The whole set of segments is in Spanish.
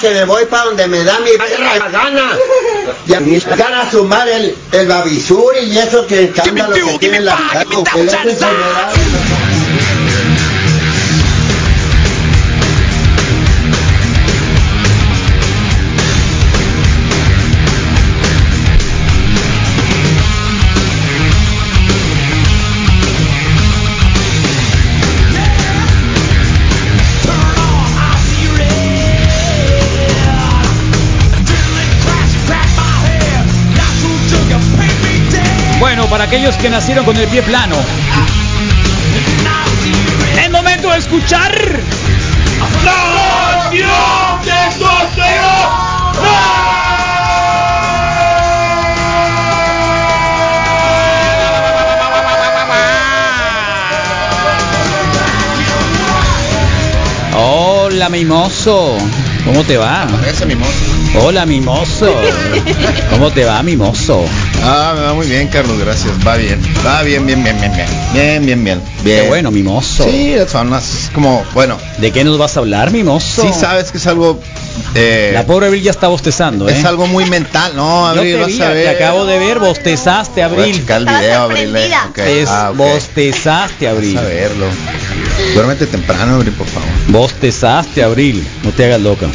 que me voy para donde me da mi perra gana. Y a mí a sumar el, el babisuri y eso que escándalo que tiene la que aquellos que nacieron con el pie plano. Es momento de escuchar. ¡La nación Hola, mimoso. ¿Cómo te va? Mimoso. Hola, mimoso. ¿Cómo te va, mimoso? Ah, me va muy bien, Carlos, gracias. Va bien. Va bien, bien, bien, bien, bien. Bien, bien, bien. bien. Qué bueno, mimoso. Sí, son unas como, bueno. ¿De qué nos vas a hablar, mimoso? Sí, sabes que es algo. eh, La pobre Abril ya está bostezando, ¿eh? es algo muy mental. No, Yo Abril, te vas vi, a ver. te acabo de ver, bostezaste, Voy a Abril. checar el Estaba video, Abril. eh. ah, bostezaste, Abril. Vas a verlo. Duérmete temprano, Abril, por favor. Bostezaste, Abril. No te hagas loca.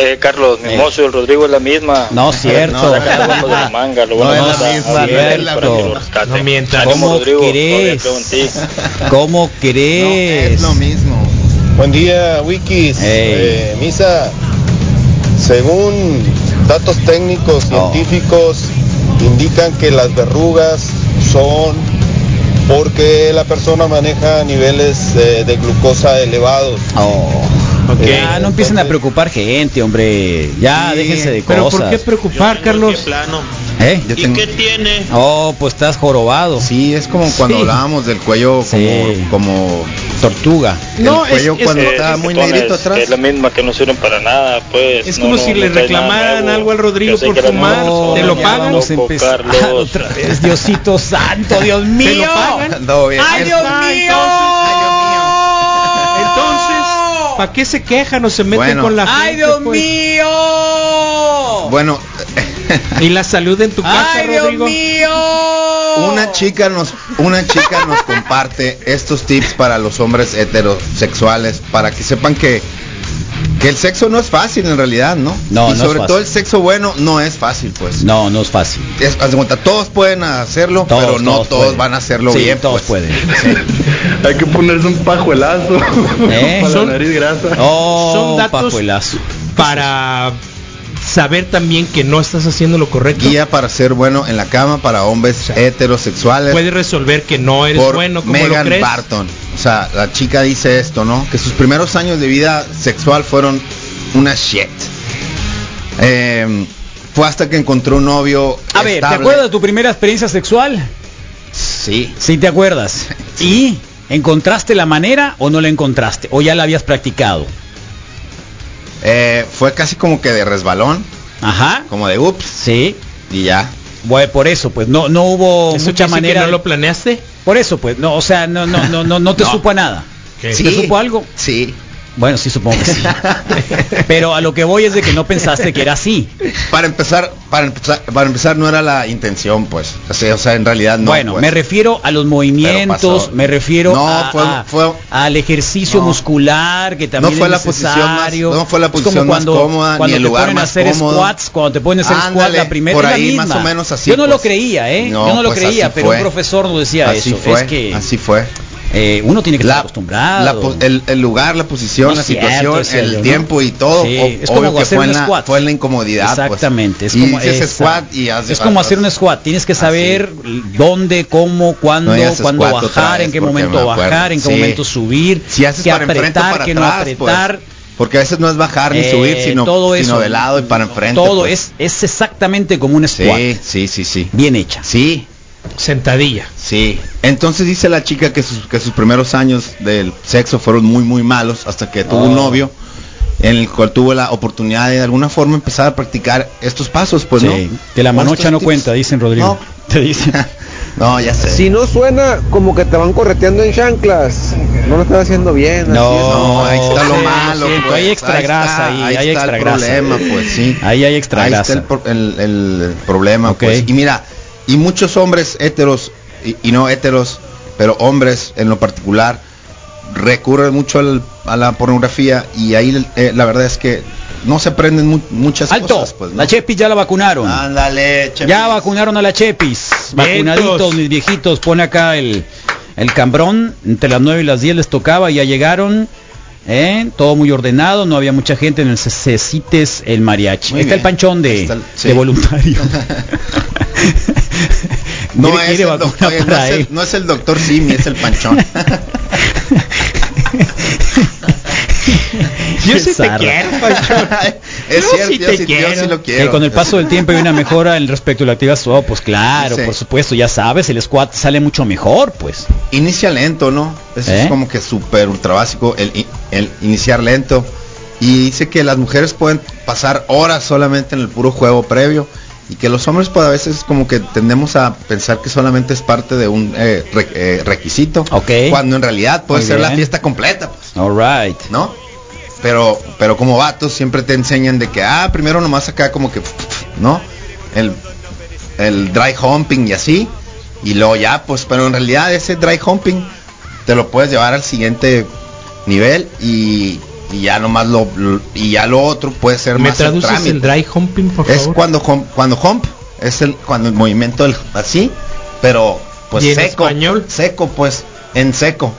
Eh, Carlos, Mimoso y el Rodrigo es la misma. No, cierto. No, de la manga, lo No es la misma, a no es la misma. No. Ánimo, ¿Cómo Rodrigo, ti. ¿Cómo No, crees? es lo mismo. Buen día, Wikis. Eh, Misa, según datos técnicos Oh. científicos, indican que las verrugas son porque la persona maneja niveles eh, de glucosa elevados. Oh. Ya, no empiecen a preocupar gente, hombre. Ya, Sí, déjense de Pero cosas. ¿por qué preocupar, Carlos? plano. ¿Eh? Yo ¿Y tengo- qué tiene? Oh, pues estás jorobado. Sí, es como cuando Sí. hablábamos del cuello como, Sí. como Tortuga. No, el cuello es- es- cuando eh, está muy Tones, negrito atrás. Es la misma que no sirven para nada, pues. Es como no, si no le trae nada reclamaran algo al Rodrigo por fumar, ¿te lo pagan? Vamos a empezar Carlos. otra vez. Diosito santo, Dios mío. ¿Te lo pagan? No, bien. ¡Ay, Dios Ah, mío! Entonces, ¿para qué se quejan o se meten Bueno. con la gente? ¡Ay, Dios pues? mío! Bueno, ¿Y la salud en tu casa, ¡Ay, Dios Rodrigo? mío! Una chica nos una chica nos comparte estos tips para los hombres heterosexuales para que sepan que que el sexo no es fácil en realidad, ¿no? No, y no es sobre fácil. todo el sexo bueno no es fácil, pues. No, no es fácil. Es- haz de cuenta, todos pueden hacerlo, Todos, pero no todos van a hacerlo Sí, bien. todos pues. pueden. Hay que ponerse un pajuelazo ¿Eh? para Son- la nariz grasa. Oh, Son datos- pajuelazo. Para saber también que no estás haciendo lo correcto. Guía para ser bueno en la cama para hombres heterosexuales. Puedes resolver que no eres por bueno como Megan lo crees. Barton. O sea, la chica dice esto, ¿no? Que sus primeros años de vida sexual fueron una shit. Eh, fue hasta que encontró un novio. A ver, ¿te acuerdas de tu primera experiencia sexual? Sí. Sí, te acuerdas. ¿Y encontraste la manera o no la encontraste? ¿O ya la habías practicado? Eh, fue casi como que de resbalón, Ajá. como de ups, Sí. y ya. Bueno, por eso, pues no no hubo ¿Eso mucha manera. que no lo planeaste? Por eso, pues, no, o sea, no, no, no, no, no te No. supo a nada. ¿Qué? ¿Te supo algo? Sí. Bueno, sí, supongo que sí. Pero a lo que voy es de que no pensaste que era así. Para empezar, para empezar, para empezar no era la intención, pues. O sea, o sea, en realidad no. bueno, pues. me refiero a los movimientos, me refiero No, a- fue- a- fue- al ejercicio No. muscular que también No fue es la posición más- necesario. no fue la como posición más cuando, cómoda, ni cuando el te lugar ponen a más hacer cómodo. squats, cuando te ponen a hacer squats la primera por es la ahí, más o menos así, Yo no lo pues. creía, ¿eh? No, Yo no lo pues creía, pero fue. un profesor nos decía así eso. Fue, es que así fue. Eh, uno tiene que estar La, acostumbrado. la el, el lugar, la posición, No la cierto, situación, el yo, ¿no? tiempo y todo. Sí, o- es como que hacer fue un en, la, squat. fue en la incomodidad. pues. Exactamente, es y como dices esa- squat y haz- es como haz- hacer un squat, tienes que Así. saber dónde, cómo, cuándo, No cuándo bajar, vez, en qué momento bajar, en qué Sí. momento subir, Si haces qué para apretar, para qué no atrás, apretar. pues. Porque a veces no es bajar ni Eh, subir, sino, todo sino eso. de lado y para enfrente. Todo pues. es, es exactamente como un squat, Sí, sí, sí, sí. bien hecha. Sí, Sentadilla. Sí. Entonces dice la chica que sus, que sus primeros años del sexo fueron muy, muy malos hasta que tuvo un Oh. novio en el cual tuvo la oportunidad de de alguna forma empezar a practicar estos pasos, pues, Sí, ¿no? Que la manocha no tips. cuenta, dicen Rodrigo. No. Te dicen. No, ya sé. Si no suena como que te van correteando en chanclas, no lo estás haciendo bien. así No, ahí está lo sí, malo. pues. hay extra Ahí grasa está, ahí, ahí hay está extra el grasa. problema, pues sí. Ahí hay extra Ahí grasa. está el, el- el problema, Ok. pues. Y mira, y muchos hombres héteros y, y no héteros, pero hombres en lo particular recurren mucho al- a la pornografía y ahí eh, la verdad es que no se aprenden mu- muchas Alto, cosas, pues. ¿no? la Chepis ya la vacunaron. Ándale, Chepis. Ya vacunaron a la Chepis. Vacunaditos, mis viejitos. Pone acá el, el cambrón. Entre las 9 y las 10 les tocaba. Ya llegaron. ¿Eh? Todo muy ordenado. No había mucha gente. En el Cecites el mariachi. Muy está el panchón de, Ahí está el- sí. de voluntario. No Quiere- es, quiere el doctor, no, es el, no es el doctor Simi, es el panchón. Yo sí te quiero, Panchón. Es Yo cierto, sí yo, te sí, yo quiero. sí lo Que quiero. con el paso del tiempo hay una mejora en respecto a la actividad sexual, pues claro, Sí. por supuesto, ya sabes, el squat sale mucho mejor, pues. Inicia lento, ¿no? Eso ¿Eh? es como que súper ultra básico, el, iniciar lento. Y dice que las mujeres pueden pasar horas solamente en el puro juego previo y que los hombres pues a veces como que tendemos a pensar que solamente es parte de un eh, re- eh, requisito. Ok. Cuando en realidad puede Muy ser la fiesta completa, pues, All right. ¿no? Pero, pero como vatos siempre te enseñan de que, ah, primero nomás acá como que, ¿no? El, el dry humping y así. Y luego ya, pues, pero en realidad ese dry humping te lo puedes llevar al siguiente nivel y, y ya nomás lo, lo- y ya lo otro puede ser ¿Me más el traduces trámite. el dry humping, por Es favor? cuando hump, cuando hump es el cuando el movimiento del así, pero pues ¿Y en seco, español? seco pues en seco.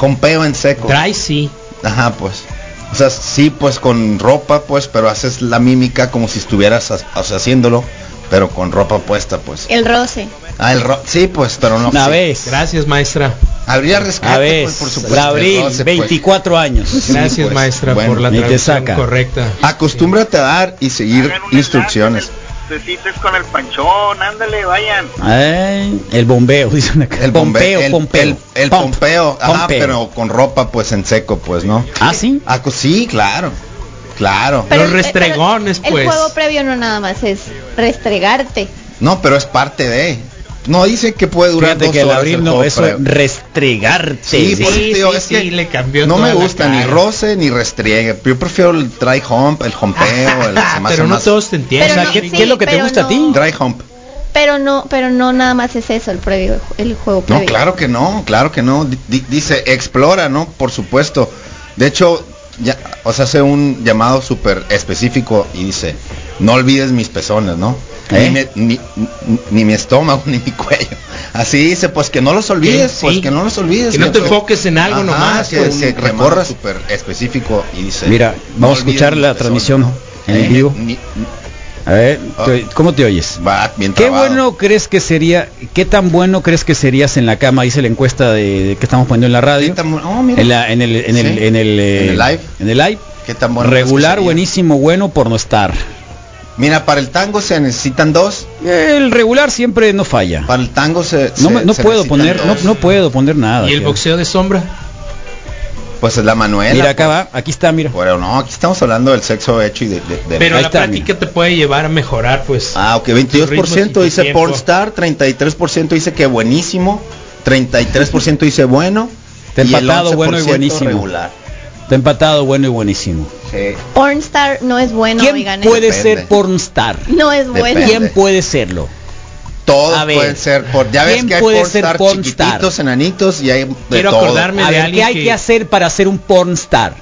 Humpeo en seco. Dry sí. Ajá, pues. O sea, sí, pues con ropa, pues, pero haces la mímica como si estuvieras o sea, haciéndolo, pero con ropa puesta, pues. El roce. Ah, el ro sí, pues, pero no. Una sí. vez. Gracias, maestra. Habría rescate, A ver, pues, por supuesto. la abril, roce, pues. 24 años. Gracias, pues, maestra, bueno, por la traducción saca. correcta. Acostúmbrate a dar y seguir instrucciones. Con el panchón, ándale, vayan. Ay, el bombeo, dicen acá. El pompeo, bombeo, el, pompeo. el, pompeo, ajá, pompeo. pero con ropa, pues, en seco, pues, ¿no? Ah, sí. Ah, pues, sí, claro, claro. Los el- restregones, pero pues. El juego previo no nada más es restregarte. No, pero es parte de. No dice que puede durar Fíjate dos que el horas abril el no, juego eso restregarte. Sí, Sí, pues, sí, tío, sí, es que le cambió no me gusta ni roce ni restriegue. Yo prefiero el dry hump, el humpeo, el se me hace Pero no más todos te entienden. Pero o sea, no, ¿qué, sí, qué es lo que te gusta a ti? no. dry hump. Pero no, pero no nada más es eso el previo, el juego No, previo. claro que no, claro que no. Di- di- dice explora, ¿no? Por supuesto. De hecho, ya, o sea, hace un llamado súper específico y dice, no olvides mis pezones, ¿no? ¿Eh? Ni, me- ni- ni- ni mi estómago, ni mi cuello. Así dice, pues que no los olvides, Sí. pues que no los olvides. Que no te enfoques en algo Ajá, nomás, Que, pues. que recorra súper específico y dice. Mira, no vamos a escuchar la pezones, transmisión ¿no? en Eh, vivo. A ver, Ah. te- ¿cómo te oyes? va bien ¿Qué bueno crees que sería, qué tan bueno crees que serías en la cama? Dice la encuesta de, que estamos poniendo en la radio. Tan oh, mira. En, la- en el, en el, Sí. en el, eh, En el live. En el live. ¿Qué tan bueno Regular, buenísimo, bueno por no estar. Mira, para el tango se necesitan dos. El regular siempre no falla. Para el tango se. No, se- no se puedo necesitan poner, no, puedo poner nada. ¿Y el boxeo de sombra? Pues es la Manuela. Mira acá pues. va, aquí está, mira. Pero no, aquí estamos hablando del sexo hecho y de. de- de- Pero la está, práctica te puede llevar a mejorar, pues. Ah, ok, tus ritmos y 22% tu dice. Pornstar, 33% dice que buenísimo, 33% dice bueno. Está y el empatado, bueno y 11% buenísimo. regular. Está empatado, bueno y buenísimo. Sí. Pornstar no es bueno, ¿Quién oigan. puede. Depende. ser pornstar? No es bueno. Depende. ¿Quién puede serlo? Todos A ver, pueden ser por ya ves ¿quién que hay puede ser pornstar pornstar? chiquititos, enanitos y hay de Quiero todo. acordarme A de ver, ¿qué hay que... que- hacer para ser un pornstar?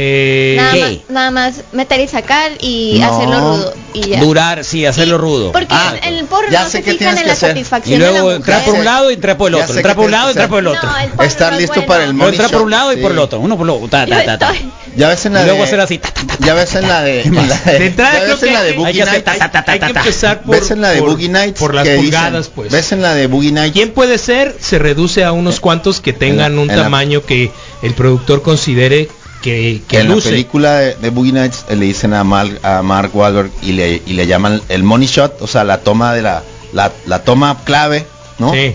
Eh, Nada más, nada más meter y sacar y No. hacerlo rudo y ya. Durar, sí, hacerlo rudo. Porque Ah, en el porno ya no sé se fijan en que la hacer. satisfacción Y de la luego mujer. entrar por un lado y entrar por el otro. Entrar por un lado y entrar por el otro. No, el porno Estar no es listo bueno. para el money entrar por un lado y sí. por el otro. Uno por el otro. Ta, Yo ta, ta, ta. estoy- Ya ves en la Y luego de, hacer así. ta, ta, ta, ta, Ya ves en la de, ves en que la de Boogie Nights. hay que empezar por, ves en la de Boogie Nights por las pulgadas, pues. Ves en la de Boogie Nights. ¿Quién puede ser? Se reduce a unos cuantos que tengan un tamaño que el productor considere que, que en la película de, de Boogie Nights eh, le dicen a, Mal- a Mark Wahlberg y le, y le llaman el money shot, o sea, la toma de la, la, la toma clave, ¿no? Sí.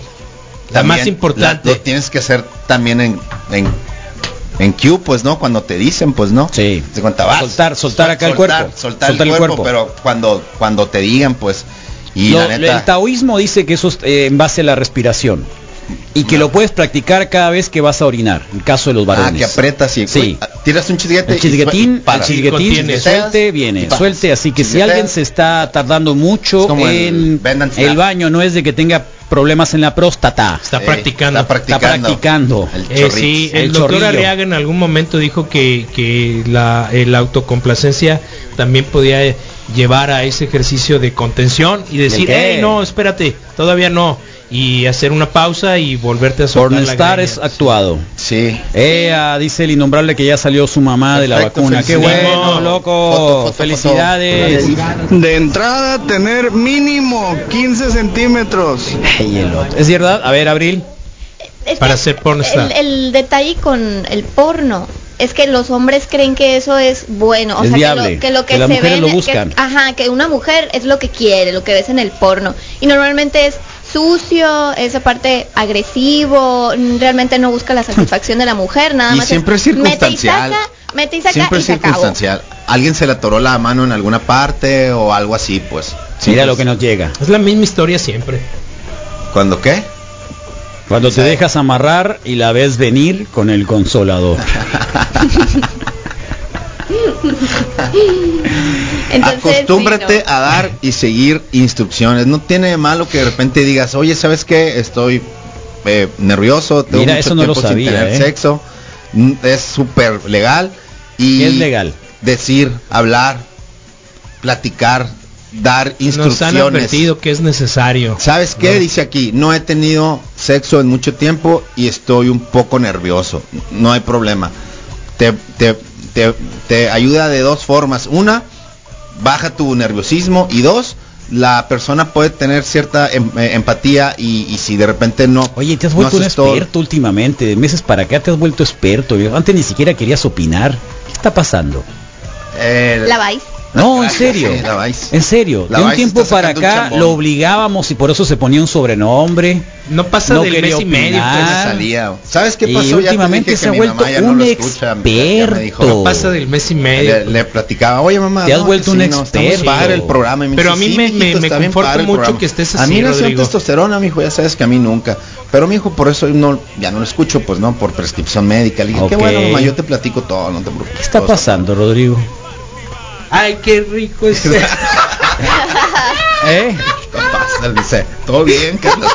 La También más importante. la- lo tienes que hacer también en, en, en Q, pues, ¿no? Cuando te dicen, pues, ¿no? Sí. Te cuenta, vas. Soltar- soltar acá el soltar- cuerpo. Soltar, Soltar el, el cuerpo, cuerpo. pero cuando, cuando te digan, pues, y Lo- la neta, el taoísmo dice que eso es eh, en base a la respiración. Y que lo puedes practicar cada vez que vas a orinar, en caso de los Ah, varones. que aprietas y Sí. tiras un chisguete El chisguetín, y para. el chisguetín, suelte, viene, suelte, así que si alguien se está tardando mucho el en el baño, no es de que tenga problemas en la próstata, Está Eh, practicando. Está está practicando. practicando. El Eh, sí, el, el doctor. Arriaga en algún momento dijo que, que la, eh, la autocomplacencia también podía eh, llevar a ese ejercicio de contención y decir, hey, no, espérate, todavía no. Y hacer una pausa y volverte a Pornstar es actuado. Sí. Ah, dice el innombrable que ya salió su mamá de la vacuna. Qué bueno, loco. Foto, foto, Felicidades. De entrada, tener mínimo 15 centímetros. Ay, el otro. ¿Es verdad? A ver, Abril. Es Para que ser pornstar. El, el detalle con el porno es que los hombres creen que eso es bueno, o Es sea, viable, que lo que, que las se mujeres ve, lo buscan. Que, ajá, que una mujer es lo que quiere, lo que ves en el porno. Y normalmente es sucio, esa parte agresivo, realmente no busca la satisfacción de la mujer, nada Y más. siempre es mete y circunstancial. saca, mete y saca Siempre y es se acabó. circunstancial. Alguien se le atoró la mano en alguna parte o algo así, pues. Mira lo que nos llega. Es la misma historia siempre. ¿Cuándo qué? Cuando te Sí. dejas amarrar y la ves venir con el consolador. Entonces, Acostúmbrate sí, no. a dar y seguir instrucciones. No tiene de malo que de repente digas, oye, ¿sabes qué? Estoy eh, nervioso, tengo Mira, mucho eso no lo sabía, sin tener ¿eh? sexo. Mm, Es súper legal. Y ¿Qué es legal? Decir, hablar, platicar, dar Nos han instrucciones. advertido que es necesario. ¿Sabes qué? No. Dice aquí, no he tenido sexo en mucho tiempo y estoy un poco nervioso. No hay problema. Te, te, te, te ayuda de dos formas. Una, baja tu nerviosismo y dos, la persona puede tener cierta em- eh, empatía y, y si de repente no... Oye, te has no vuelto un todo- experto últimamente. De meses para acá te has vuelto experto. Antes ni siquiera querías opinar. ¿Qué está pasando? Eh, ¿La vais? No, en serio. sí, la. En serio. La de un tiempo para acá lo obligábamos y por eso se ponía un sobrenombre. No pasa No del mes y medio. pues. salía. ¿Sabes qué Y pasó? Ya te últimamente dije se ha mi vuelto no un me experto. dijo. No pasa del mes y medio. Le, le platicaba, oye mamá, Te has no, vuelto un sí, no, experto. padre el programa. Y me Pero dice, a mí "Sí, me- mijito, me- me conforta mucho programa". que estés A así, mí no Rodrigo. testosterona, mijo, ya sabes que a mí nunca. Pero mijo, por eso no, ya no lo escucho, pues no, por prescripción médica. Le dije, qué bueno, mamá, yo te platico todo, no te preocupes. ¿Qué está pasando, Rodrigo? Ay, qué rico es esto. ¿Eh? ¿Qué pasa? Dice, todo bien, Carlos,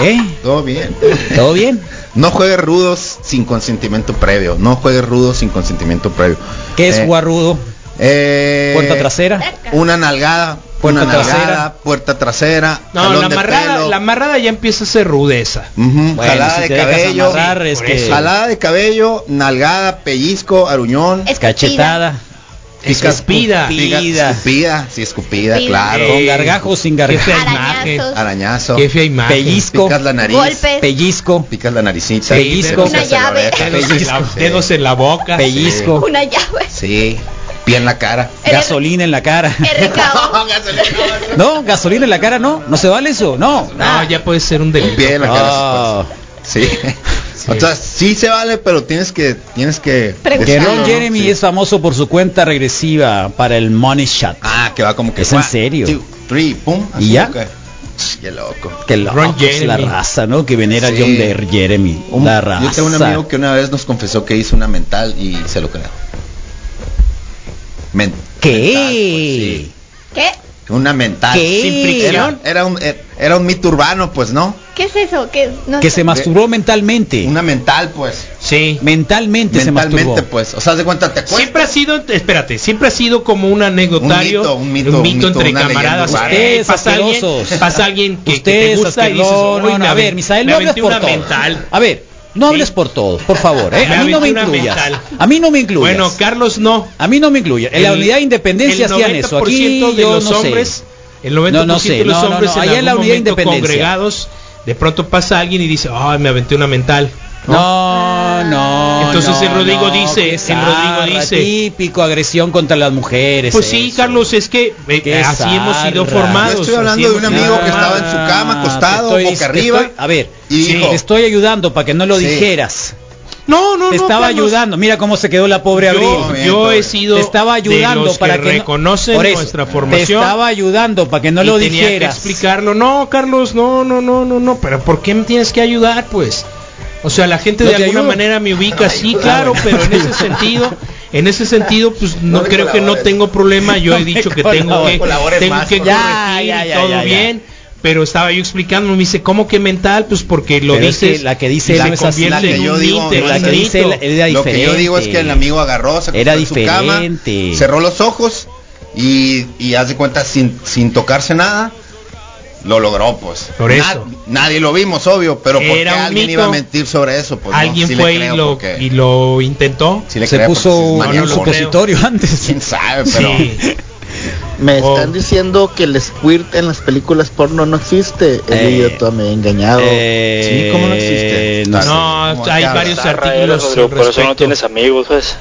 ¿Eh? todo bien. ¿Todo bien? No juegues rudos sin consentimiento previo. No juegues rudos sin consentimiento previo. ¿Qué es Eh, guarrudo? eh, ¿Puerta trasera? Una nalgada, Puerta una trasera. nalgada, puerta trasera. No, la amarrada, pelo. la amarrada ya empieza a ser rudeza. Bueno, jalada si de cabello, amarrar es que jalada de cabello, nalgada, pellizco, aruñón, Escupida. cachetada, Escupida. Escupida. escupida, sí, escupida, Escupida. claro, con gargajo sin Qué gargajo, fea imagen. Arañazos. arañazo, Qué fea imagen. Pellizco. picas la nariz, Golpes. pellizco, picas la naricita, Pellizco. Una en la llave. Dedos, en la, sí. dedos en la boca. pellizco, Una llave. Sí, pie en la cara. gasolina en la cara. RKO. No, gasolina en la cara no, no se vale eso, no. No, ya puede ser un delito. Pie en la cara. Ah. Sí. Pues. Sí. O sea, sí se vale, pero tienes que tienes que Ron ¿no? Jeremy Sí. es famoso por su cuenta regresiva para el Money Shot. Ah, que va como que ¿Es en serio? two, three, pum, ¿Y así, ya? ok. Qué loco. Que loco Ron es la raza, ¿no? Que venera Sí. John de Jeremy. Un- la raza. yo tengo un amigo que una vez nos confesó que hizo una mental y se lo creo. Men- ¿Qué? ¿Qué? mental, pues, sí. Una mental. ¿Qué? Sin fricción. Era, era un eh, era un mito urbano, pues, ¿no? ¿Qué es eso? ¿Qué? No Que sé. se masturbó mentalmente. Una mental, pues. Sí. Mentalmente, se Mentalmente, masturbó. pues. O sea, de cuenta te. Siempre ha sido, espérate, siempre ha sido como un anecdotario, Un mito, un mito, un mito, entre camaradas. Ustedes pasa alguien, pasa alguien que, que Ustedes te gusta y dices, asquerosos. "Uy, no, no, me a ver, Misael, me no hables aventé por una todo. mental. A ver, no hables por todo, por favor, ¿eh? A mí no me incluyas. A mí no me incluyas. Bueno, Carlos no. a mí no me incluyas. En la unidad de independencia hacían eso. Aquí 90% de yo los no hombres, sé. el 90% No, no sé, de los hombres en allá en la unidad de independencia. congregados, de pronto pasa alguien y dice, "Ay, me aventé una mental." No, no. Entonces no, el Rodrigo no, dice, el Rodrigo dice. Típico agresión contra las mujeres. Pues sí, eso. Carlos, es que eh, así hemos sido formados. Yo estoy hablando de un amigo que estaba en su cama, Ah, acostado, te estoy- boca te arriba, estoy- a ver, y sí, dijo- te estoy ayudando para que no lo Sí. dijeras. No, no, te no, estaba Carlos. ayudando. Mira cómo se quedó la pobre Abril. yo he sido te estaba de ayudando los para que que, no- reconocen eso, nuestra Te formación. estaba ayudando para que no y lo tenía que dijeras. explicarlo. No, Carlos, no, no, no, no, no. Pero ¿por qué me tienes que ayudar, pues? O sea, la gente de alguna ayudo. manera me ubica, sí, claro, pero en ese sentido, en ese sentido, pues no creo que no tengo problema. Yo No he dicho que tengo que, tengo más, que favor. corregir Ya, y ya, todo ya, ya. bien. Pero estaba yo explicando, me dice, ¿cómo que mental? Pues porque lo Pero es dices. que la que dice él es así. La que yo digo, la que dice él era Lo que yo digo es que el diferente. amigo agarró, se Era acostó en su cama, diferente. cerró los ojos y, de cuenta sin, sin tocarse nada, lo logró pues. Por Na- eso. nadie lo vimos, obvio, pero ¿por qué Era un alguien mito. iba a mentir sobre eso? Pues no, Alguien sí le fue y creo lo, porque- y lo intentó. sí le Se creo puso porque sí un supositorio antes. quién sabe, pero Sí. Me Oh. están diciendo que el squirt en las películas porno no existe. El Eh, idiota me he engañado. Eh, Sí, ¿cómo no existe? no. No, ¿Cómo hay varios artículos. Rodrigo, por eso no tienes amigos, pues.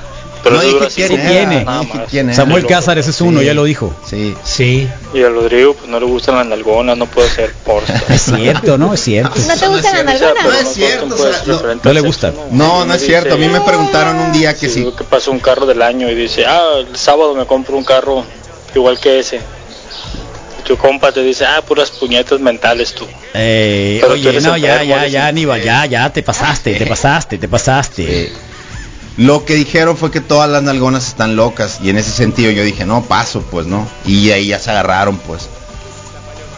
Pero no dije quién era, tiene. no nada dije más. quién era. Samuel Cázares es uno, Sí. ya lo dijo. Sí. Sí. Y al Rodrigo pues no le gustan las nalgonas, no puede ser porno. Es cierto, ¿no? Es cierto. ¿No te gustan las No nalgonas? es cierto, o sea, no- no le gusta. No, no es cierto. A mí me preguntaron un día que sí. que pasó un carro del año y dice, ah, el sábado me compro un carro igual que ese. Tu compa te dice, ah, puras puñetas mentales tú. Eh, Pero tú oye, eres no, ya, ya, ya, Aníbal, ya, ya, te pasaste, te pasaste, te pasaste. Lo que dijeron fue que todas las nalgonas están locas y en ese sentido yo dije, no, paso, pues no. Y ahí ya se agarraron, pues.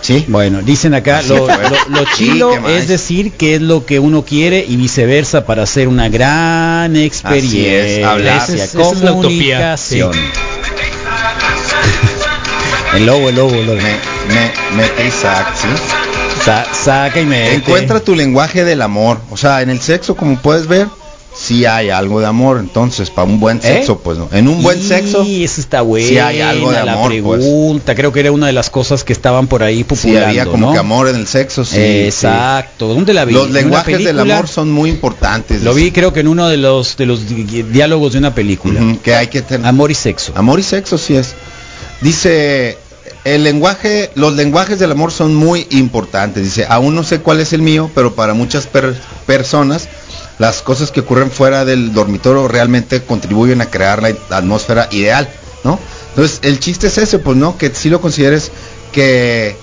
Sí. Bueno, dicen acá, Así lo, lo- es decir qué es lo que uno quiere y viceversa para hacer una gran experiencia. Esa es- esa es la utopía, sí. el lobo, el lobo, el lobo. Me, me, mete Isaac, ¿sí? Sa- saca y me Encuentra tu lenguaje del amor. O sea, en el sexo, como puedes ver, sí hay algo de amor. Entonces, para un buen sexo, pues no. En un buen sexo, Y eso está bueno. sí hay algo de amor, la pues. pregunta, creo que era una de las cosas que estaban por ahí sí populando, había como ¿no? que amor en el sexo, sí. Exacto. ¿Dónde la sí. vi? Los ¿En una lenguajes del amor son muy importantes. Lo vi creo que en uno de los de los di- diálogos de una película. Que hay que tener. Amor y sexo. Amor y sexo sí es. Dice, el lenguaje, los lenguajes del amor son muy importantes. Dice, aún no sé cuál es el mío, pero para muchas per- personas las cosas que ocurren fuera del dormitorio realmente contribuyen a crear la atmósfera ideal, ¿no? Entonces, el chiste es ese, pues, ¿no? Que si lo consideres que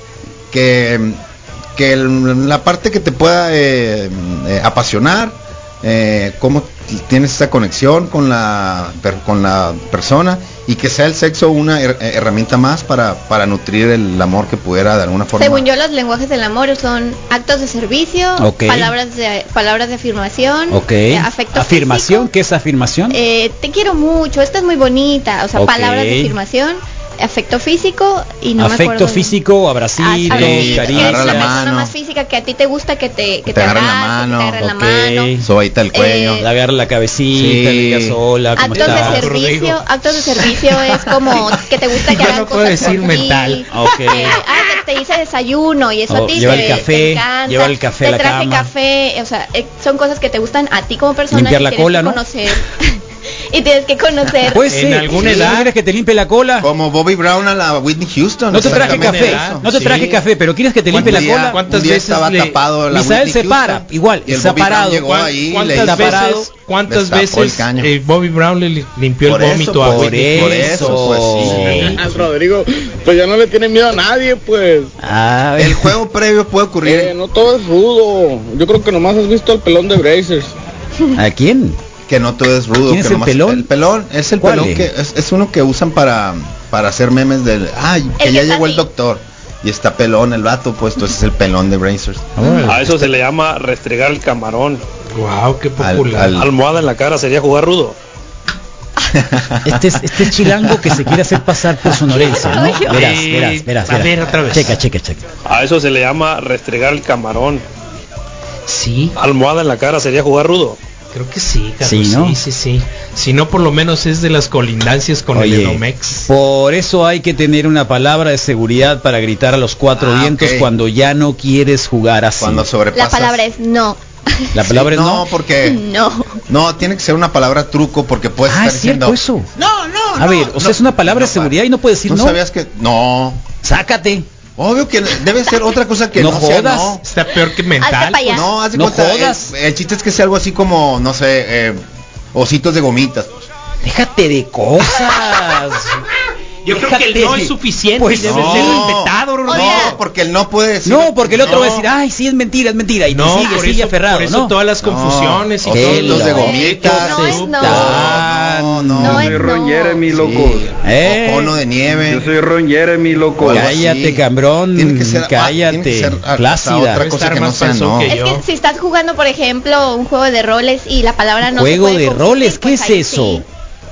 que la parte que te pueda eh, eh, apasionar, eh, cómo tienes esa conexión con la per- con la persona y que sea el sexo una her- eh, herramienta más para, para nutrir el amor que pudiera de alguna forma. Según yo, los lenguajes del amor son actos de servicio, Ok. palabras de palabras de afirmación, Ok. eh, afecto afirmación, físico, ¿qué es afirmación? eh, te quiero mucho, esta es muy bonita, o sea, Ok. palabras de afirmación, afecto físico y no me Afecto acuerdo. físico, abracitos, Ah, Sí, agarra es la persona mano. más física que a ti te gusta que te, que te agarren la abrace, que mano, te agarren la mano. Sobaita el cuello. Eh, agarra la cabecita, Sí. le digas hola, ¿cómo Actos de estás? Servicio, actos de servicio es como que te gusta que hagan no puedo cosas decir por ti. mental. Ok. Eh, ah, que te hice desayuno y eso Oh, a ti lleva te, el café, te encanta. lleva el café te la traje cama. café, o sea, eh, son cosas que te gustan a ti como persona Limpiar la cola, que ¿no? conocer. y tienes que conocer. Pues En sí, alguna edad- ¿Quieres que te limpie la cola? Como Bobby Brown a la Whitney Houston. No te traje café, no te Sí. traje café, pero ¿quieres que te limpie la cola? ¿Cuántas veces estaba le- tapado la Misael Whitney se para, Houston, igual, y el está Bobby Brown parado. llegó ¿Cuán- ahí y le ¿Cuántas veces, cuántas veces caño. eh, Bobby Brown le limpió Por el vómito a por Whitney? por eso, pues, sí. Rodrigo, pues ya no le tiene miedo a nadie, pues. Ah, El juego previo puede ocurrir. Eh, no todo es rudo. Yo creo que nomás has visto al pelón de Brazers. ¿A quién? Que no todo es rudo. ¿Quién que el nomás- pelón? El pelón es el ¿Cuál pelón es? que es, es uno que usan para, para hacer memes del, ay, que El ya que llegó el doctor. Y está pelón el vato, pues entonces es el pelón de Brazers. A eso se le llama restregar el camarón. Wow, qué popular. al- Almohada en la cara sería jugar rudo. Este es, este es chilango que se quiere hacer pasar por sonorense, ¿no? Verás, Eh, verás, verás. a verás. ver, otra vez. Checa, checa, checa. A eso se le llama restregar el camarón. Sí, Almohada en la cara sería jugar rudo. Creo que sí, Carlos. Sí, Sí, ¿no? sí, sí, Si no, por lo menos es de las colindancias con el Oye, Edomex. por eso hay que tener una palabra de seguridad para gritar a los cuatro Ah, vientos cuando ya no quieres jugar así. Cuando sobrepasas. La palabra es no. La palabra es no, no. porque No. no tiene que ser una palabra truco porque puedes Ah, estar es cierto diciendo eso. No, no, A no, ver, o sea, es una palabra de seguridad y no puedes decir ¿No no. sabías que no? Sácate. Obvio que debe ser otra cosa que No no, sea jodas. no. Está peor que mental. No, haz de No cuenta, jodas. El, el chiste es que sea algo así como, no sé, eh, ositos de gomitas. Déjate de cosas. Yo creo que el no es suficiente Pues debe no. ser respetado, Rodrigo. Oiga. No, porque él no puede decir. No, porque el otro No. va a decir, ay, sí es mentira, es mentira. Y No, sigue, sigue eso, aferrado, por eso ¿no? todas las confusiones y todo. ositos de gomitas. No es no. No, no. No Yo soy Ron no. Jeremy, loco. Sí. Eh. O cono de nieve. Yo soy Ron Jeremy, loco. Cállate, así. cabrón. Tiene que ser- ah, cállate. tiene que ser, ah, plácida. otra cosa que no sea no. que Es que si estás jugando, por ejemplo, un juego de roles y la palabra no se ¿Juego puede de roles? ¿Qué pues es eso? sí.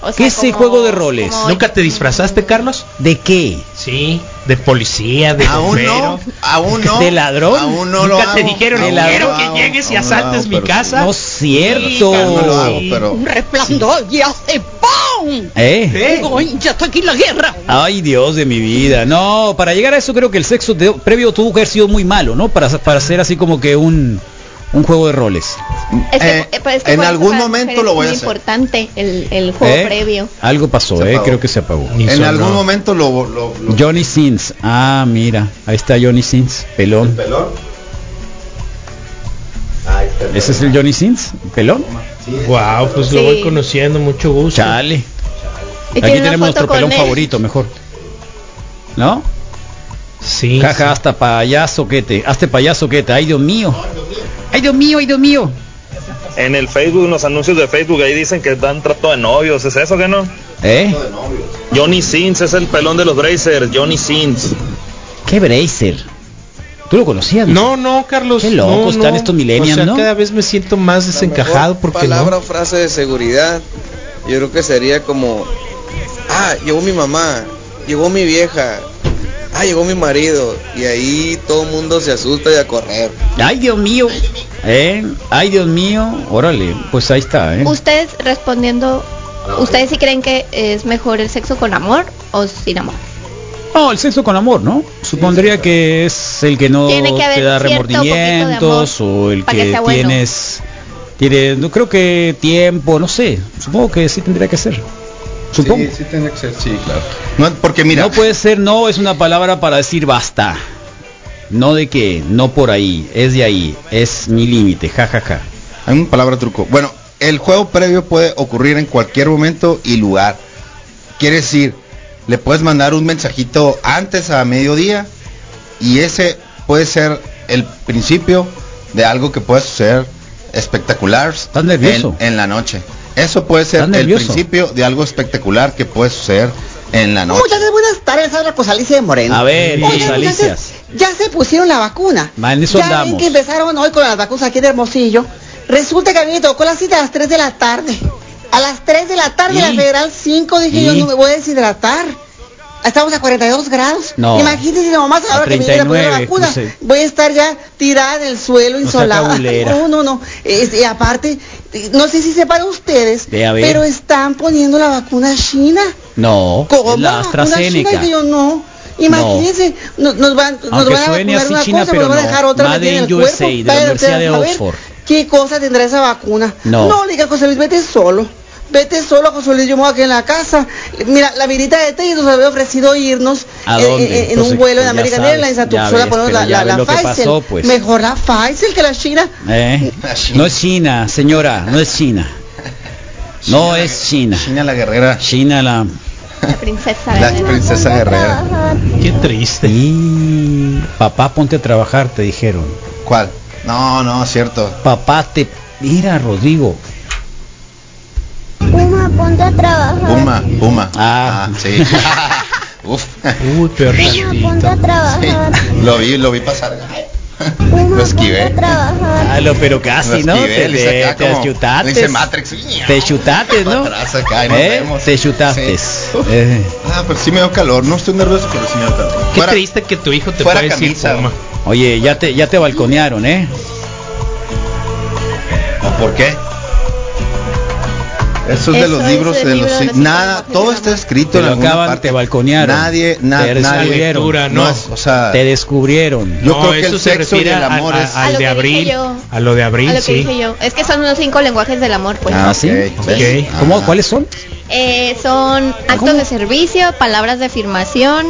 O ¿Qué es ese juego de roles? como- ¿Nunca te disfrazaste, Carlos? ¿De qué? Sí, de policía, de Aún bombero. no, aún no. ¿De ladrón? Aún no lo Nunca te hago. dijeron, Aún ladrón. quiero lo que hago, llegues y aún lo asaltes hago, mi pero casa. No es cierto. Aún lo hago, Sí. pero resplandor y hace ¡pum! ¿Eh? ¿Eh? Ya está aquí la guerra. Ay, Dios de mi vida. No, para llegar a eso creo que el sexo de- previo tuvo que haber sido muy malo, ¿no? Para, para ser así como que un, un juego de roles. Es que, Eh, eh, pues, es que en algún momento lo voy a hacer. importante el, el juego ¿Eh? previo. Algo pasó, ¿eh? Creo que se apagó. Ni en sonó. algún momento lo, lo, lo- Johnny Sins. Ah, mira. Ahí está Johnny Sins. Pelón. pelón. ¿Ese es el Johnny Sins? ¿Pelón? Wow, pues Sí. lo voy conociendo, mucho gusto. Chale. Aquí tenemos nuestro pelón él. favorito, mejor. ¿No? Sí. Jaja, hasta payaso que te. Hazte payaso que te. Ay, Dios mío. Ay, Dios mío, ay, Dios mío. En el Facebook, en los anuncios de Facebook, ahí dicen que dan trato de novios. ¿Es eso que no? ¿Eh? Johnny Sins es el pelón de los Brazers. Johnny Sins. ¿Qué Bracer? ¿Tú lo conocías? No, no, Carlos. Qué locos no, están no. estos millennials, O sea, ¿no? cada vez me siento más desencajado porque palabra no. o frase de seguridad, yo creo que sería como, ah, llegó mi mamá, llegó mi vieja, ah, llegó mi marido, y ahí todo el mundo se asusta y a correr. Ay, Dios mío. ¿Eh? Ay, Dios mío. Órale, pues ahí está, ¿eh? Ustedes respondiendo, ¿ustedes sí creen que es mejor el sexo con amor o sin amor? No, el sexo con amor, ¿no? Supondría que es el que no Tiene que haber te da remordimientos o el que que bueno. tienes tiene no creo que tiempo, no sé. Supongo que sí tendría que ser. Supongo. Sí, sí tiene que ser, sí, claro. No, porque mira, No puede ser no, es una palabra para decir basta. No de que, no por ahí, es de ahí, es mi límite, jajaja. hay una palabra truco. Bueno, el juego previo puede ocurrir en cualquier momento y lugar. Quiere decir, le puedes mandar un mensajito antes a mediodía y ese puede ser el principio de algo que puede suceder espectacular ¿Estás nervioso? En, en la noche. Eso puede ser ¿Estás el nervioso? principio de algo espectacular que puede suceder en la noche. Muchachos, buenas tardes, habla pues Alicia de Moreno. A ver, pues, ya se pusieron la vacuna. Ma, en eso ya ven andamos. que empezaron hoy con las vacunas aquí de Hermosillo. Resulta que a mí me tocó la cita a las 3 de la tarde. A las 3 de la tarde, ¿Y? la Federal 5, dije ¿Y? yo, no me voy a deshidratar. Estamos a 42 grados. No. Imagínense nomás ahora que me llegue a poner la 39, vacuna. Voy a estar ya tirada en el suelo, No insolada. No, no, no. Es- y aparte, no sé si sepan ustedes, pero están poniendo la vacuna china. No, ¿Cómo? la china AstraZeneca. y que yo no. Imagínense, no- nos van, nos van a vacunar una China, cosa, pero pero van a no. dejar otra metida en el USA, cuerpo. de la Universidad de Oxford. ¿Qué cosa tendrá esa vacuna? No. le diga José Luis, vete solo. Vete solo, José Luis, yo me voy aquí en la casa. Mira, la virita de Tey nos había ofrecido irnos ¿A en- dónde? en, en Entonces, un vuelo en American Airlines a ves, ponemos la, la, la que Pfizer. pasó, pues. Mejor la Pfizer que la China. ¿Eh? No es China, señora, no es China. No es China. China la guerrera. China la... La princesa La guerrera. princesa guerrera. Qué triste. Y... Papá, ponte a trabajar, te dijeron. ¿Cuál? No, no, cierto. Papá, te... Mira, Rodrigo. A trabajar. Puma, Puma. Ah. sí. Uf. Uy, perrito. a trabajar. Sí, Lo vi, lo vi pasar. Lo esquivé. Ah, lo, pero casi, Lo ¿no? Te, te, te como- chutates. le hice Matrix. Te chutates, ¿no? Para atrás acá y nos ¿Eh? vemos. Te. Sí. Eh. Ah, pero sí me dio calor. No estoy nervioso, pero sí me dio calor. Qué triste que tu hijo te fuera pueda decir camisa, Puma. Oye, ya te, ya te balconearon, ¿eh? ¿O por qué? Eso es de los es libros de los, libro de los nada, todo está escrito en alguna acaban, parte. te balconearon. Nadie, na- te nadie. No no. es, o sea, Te descubrieron. Yo no, creo que eso el se sexo y refiere el amor a- a- es- A al de abril. A lo de abril, A lo que sí. dije yo. Es que son los cinco lenguajes del amor, pues. Ah, sí. ¿Ves? ok. ¿Cómo? Ah. ¿Cuáles son? Eh, son actos de servicio, palabras de afirmación,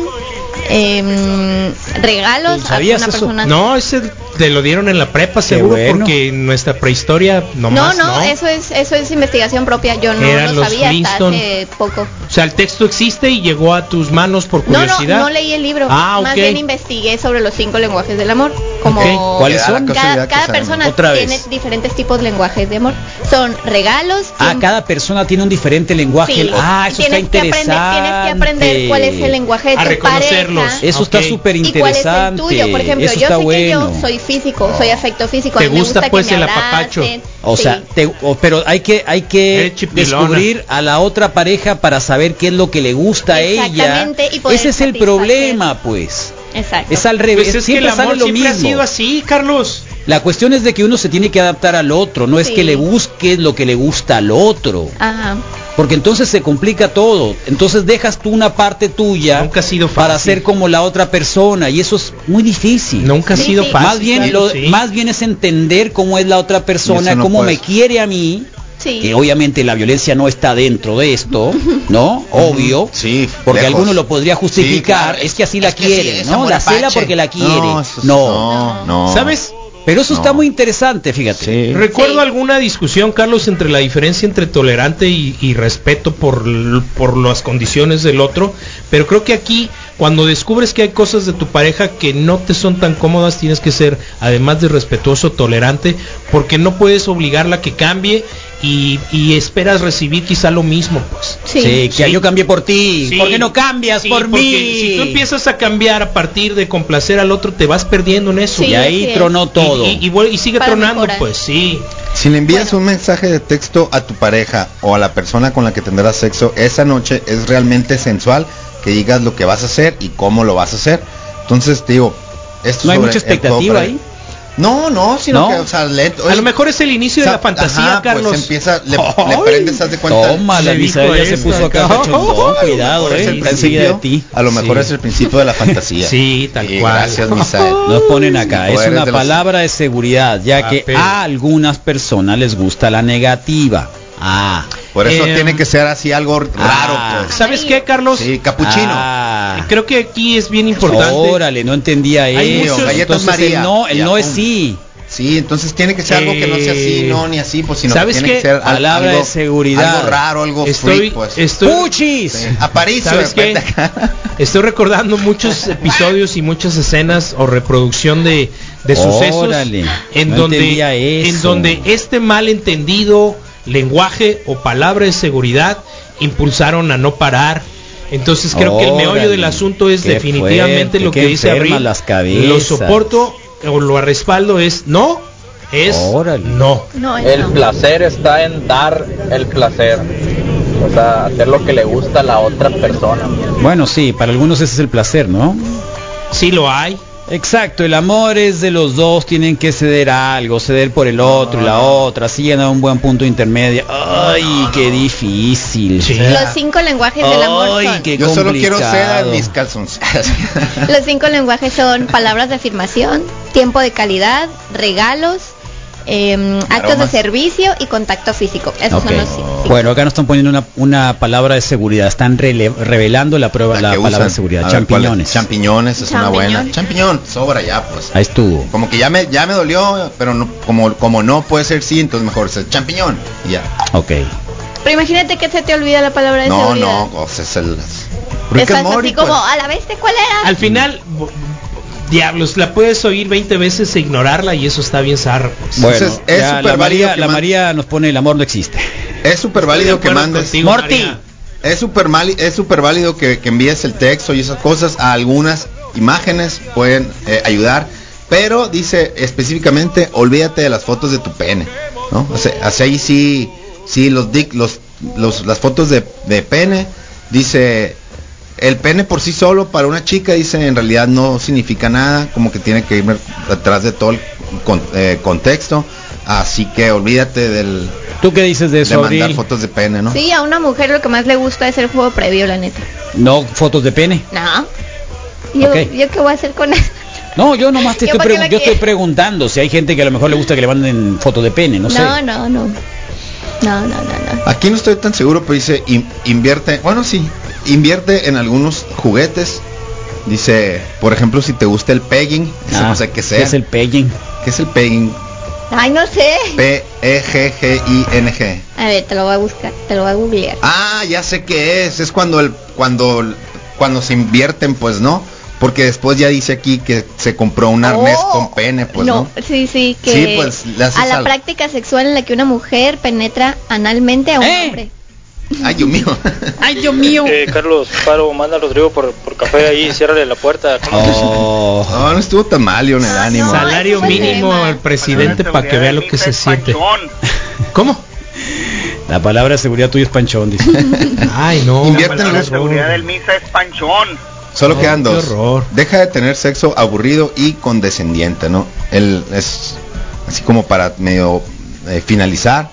em, regalos a ¿Sabías una eso? persona. No, ese te lo dieron en la prepa seguro bueno. porque en nuestra prehistoria no, nomás no, no. eso es eso es investigación propia. Yo no Eran lo los sabía hasta Flintstone. hace poco. O sea, el texto existe y llegó a tus manos por No, no, curiosidad. no leí el libro. Ah, Más bien investigué sobre los cinco lenguajes del amor. Como Ok, ¿cuáles son? Cada, que cada persona Otra vez. tiene diferentes tipos de lenguajes de amor. Son regalos. Ah, cada persona tiene un diferente lenguaje. Sí. Ah, eso tienes está que aprender, interesante. tienes que aprender cuál es el lenguaje de A tu reconocerlos. pareja. Eso está Ok. súper ¿Y cuál es el interesante. tuyo? Por ejemplo, eso yo está sé que bueno. yo soy físico, soy afecto físico. ¿Te a mí me gusta, gusta pues, que me el apapacho? O Sí. sea, te- o- pero hay que hay que chipilona. descubrir a la otra pareja para saber qué es lo que le gusta a ella. Y Ese es el problema, pues. Exacto. Es al revés. Pues es que siempre el amor sale lo siempre ha mismo. sido así, Carlos. La cuestión es de que uno se tiene que adaptar al otro, no es que le busques lo que le gusta al otro, Ajá. porque entonces se complica todo. Entonces dejas tú una parte tuya Nunca ha sido para ser como la otra persona y eso es muy difícil. Nunca ha Sí, sido sí. fácil. más bien Carlos, lo- sí. más bien es entender cómo es la otra persona, no cómo puedes. me quiere a mí. Sí. Que obviamente la violencia no está dentro de esto, ¿no? Obvio. Sí, Porque lejos. alguno lo podría justificar, Sí, claro. es que así la Es que quiere, sí, ¿no? La cela porque la quiere. No, eso es- No. no, no. ¿Sabes? Pero eso No. está muy interesante, fíjate. Sí. Recuerdo Sí. alguna discusión, Carlos, entre la diferencia entre tolerante y, y respeto por las condiciones del otro, pero creo que aquí, cuando descubres que hay cosas de tu pareja que no te son tan cómodas, tienes que ser, además de respetuoso, tolerante, porque no puedes obligarla a que cambie y, y esperas recibir quizá lo mismo, pues. Sí. Sí, que Sí. yo cambié por ti. Sí. ¿Por qué no cambias Sí, por porque mí? Si tú empiezas a cambiar a partir de complacer al otro, te vas perdiendo en eso. Sí, y ahí es. tronó todo. Y, y y sigue Para tronando, mejorar. pues sí. Si le envías un mensaje de texto a tu pareja o a la persona con la que tendrás sexo esa noche, es realmente sensual que digas lo que vas a hacer y cómo lo vas a hacer. Entonces, te digo, esto no hay mucha expectativa ahí. No, no, sino ¿No? que, o sea, le- A lo mejor es el inicio de o sea, la fantasía, ajá, pues, Carlos. empieza, le, le prendes, haz de cuenta. Toma, la ya se puso acá cuidado, a lo mejor eh. enseguida de ti. A lo mejor Sí. es el principio de la fantasía. Sí, tal Y cual. Gracias, Misael. Nos ponen acá, Sí, es una de los- palabra de seguridad, ya Ah, que pero- a algunas personas les gusta la negativa. Ah, Por eso Eh, tiene que ser así algo raro, ah. pues. ¿Sabes qué, Carlos? Sí, capuchino. Ah. Creo que aquí es bien importante. Órale, no entendía Hay eso. galletas María. el no, el no es sí. Sí, entonces tiene que ser algo que no sea así, Eh, no, ni así, pues sino ¿sabes que tiene qué? que ser al- Palabra algo, de seguridad. algo raro, algo Estoy, freak, pues. estoy, ¡Puchis! Sí. Aparicio, ¿Sabes qué? acá. estoy recordando muchos episodios y muchas escenas o reproducción de, de sucesos Órale, en no donde en donde este malentendido lenguaje o palabra de seguridad impulsaron a no parar. Entonces creo que el meollo del asunto es definitivamente fuerte, lo que dice Abril. las. Lo soporto o lo respaldo es no, es Órale. no. No, El no. placer está en dar el placer. O sea, hacer lo que le gusta a la otra persona. Bueno, sí, para algunos ese es el placer, ¿no? Sí lo hay. Exacto, el amor es de los dos, tienen que ceder a algo, ceder por el otro y la otra, así llegan a un buen punto intermedio. Ay, qué difícil. Sí. Los cinco lenguajes del amor Ay, son. qué Yo solo quiero seda complicado. en mis calzones. Los cinco lenguajes son palabras de afirmación, tiempo de calidad, regalos, em, actos de servicio y contacto físico. Esos son los cinco. Bueno, acá nos están poniendo una, una palabra de seguridad, están rele- revelando la prueba, la, que palabra usan. de seguridad, champiñones. Champiñones es una buena. Champiñón. Sobra ya, pues. Ahí estuvo. Como que ya me, ya me dolió, pero no, como, como no puede ser sí, entonces mejor es el champiñón. Y ya. Ok. Pero imagínate que se te olvida la palabra de No, seguridad. no, o sea, es el... Rick Estás así como, pues. a la vez de cuál era. Al final, diablos, la puedes oír 20 veces e ignorarla y eso está bien zarra. pues. Bueno, Entonces, es ya súper la válido María, la María nos pone el amor no existe. Es súper válido que mandes... contigo, Morty. María. Es súper mal, es súper válido que, que envíes el texto y esas cosas a algunas imágenes pueden eh, ayudar, pero dice específicamente olvídate de las fotos de tu pene, ¿no? O sea, así ahí sí, sí los dick, los, los las fotos de, de pene dice el pene por sí solo para una chica dice en realidad no significa nada, como que tiene que ir detrás de todo el con- eh, contexto, así que olvídate del ¿Tú qué dices de de eso, mandar Abril? fotos de pene, ¿no? Sí, a una mujer lo que más le gusta es el juego previo, la neta. No, fotos de pene. No. Yo, Ok. ¿yo qué voy a hacer con eso? No, yo nomás te Yo estoy, pregun- yo estoy preguntando si hay gente que a lo mejor le gusta que le manden fotos de pene, no, sé. No, no, no. No, no, no, no. Aquí no estoy tan seguro, pero dice in- invierte, bueno sí, invierte en algunos juguetes Dice, por ejemplo, si te gusta el pegging, eso Ah, no sé qué sea. ¿Qué es el pegging? ¿Qué es el pegging? Ay, no sé. P E G G I N G. A ver, te lo voy a buscar, te lo voy a googlear. Ah, ya sé qué es. Es cuando el cuando cuando se invierten, pues, ¿no? Porque después ya dice aquí que se compró un arnés Oh, con pene, pues, ¿no? no, sí, sí, que Sí, pues, a la al- práctica sexual en la que una mujer penetra analmente a un hombre. Ay, Dios mío. Ay, Dios mío. Eh, Carlos, paro, manda a Rodrigo por, por café ahí, ciérrale la puerta. Oh. No, no estuvo tan mal, Leon, el ánimo. Salario mínimo al presidente para que vea lo que se siente. ¿Cómo? La palabra de seguridad tuya es panchón, dice. Ay, no. Invierte en La seguridad del misa es panchón. Solo No, quedan qué dos. horror. Deja de tener sexo aburrido y condescendiente, ¿no? Él es así como para medio eh, finalizar,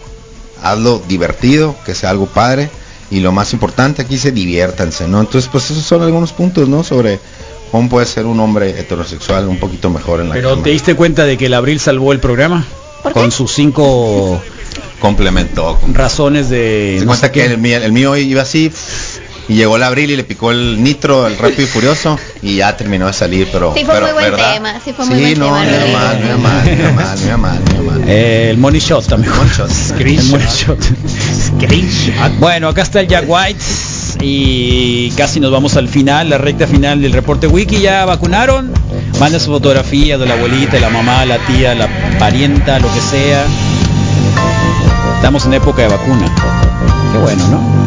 hazlo divertido, que sea algo padre y lo más importante aquí se diviértanse, ¿no? Entonces, pues esos son algunos puntos, ¿no? Sobre cómo puede ser un hombre heterosexual un poquito mejor en la Pero cama. te diste cuenta de que el abril salvó el programa con sus cinco complementó. razones de Se no cuenta que el, mío- el mío iba así y llegó el abril y le picó el nitro, el rápido y furioso y ya terminó de salir, pero Sí, fue pero, muy buen ¿verdad? tema, sí fue muy Sí, buen no, tema, da Rodrigo. mal, da mal, da mal. Eh, el money shot también. Money shot. Screenshot. Bueno, acá está el Jack White y casi nos vamos al final, la recta final del reporte wiki. Ya vacunaron. Manda su fotografía de la abuelita, de la mamá, la tía, la parienta, lo que sea. Estamos en época de vacuna. Qué bueno, ¿no?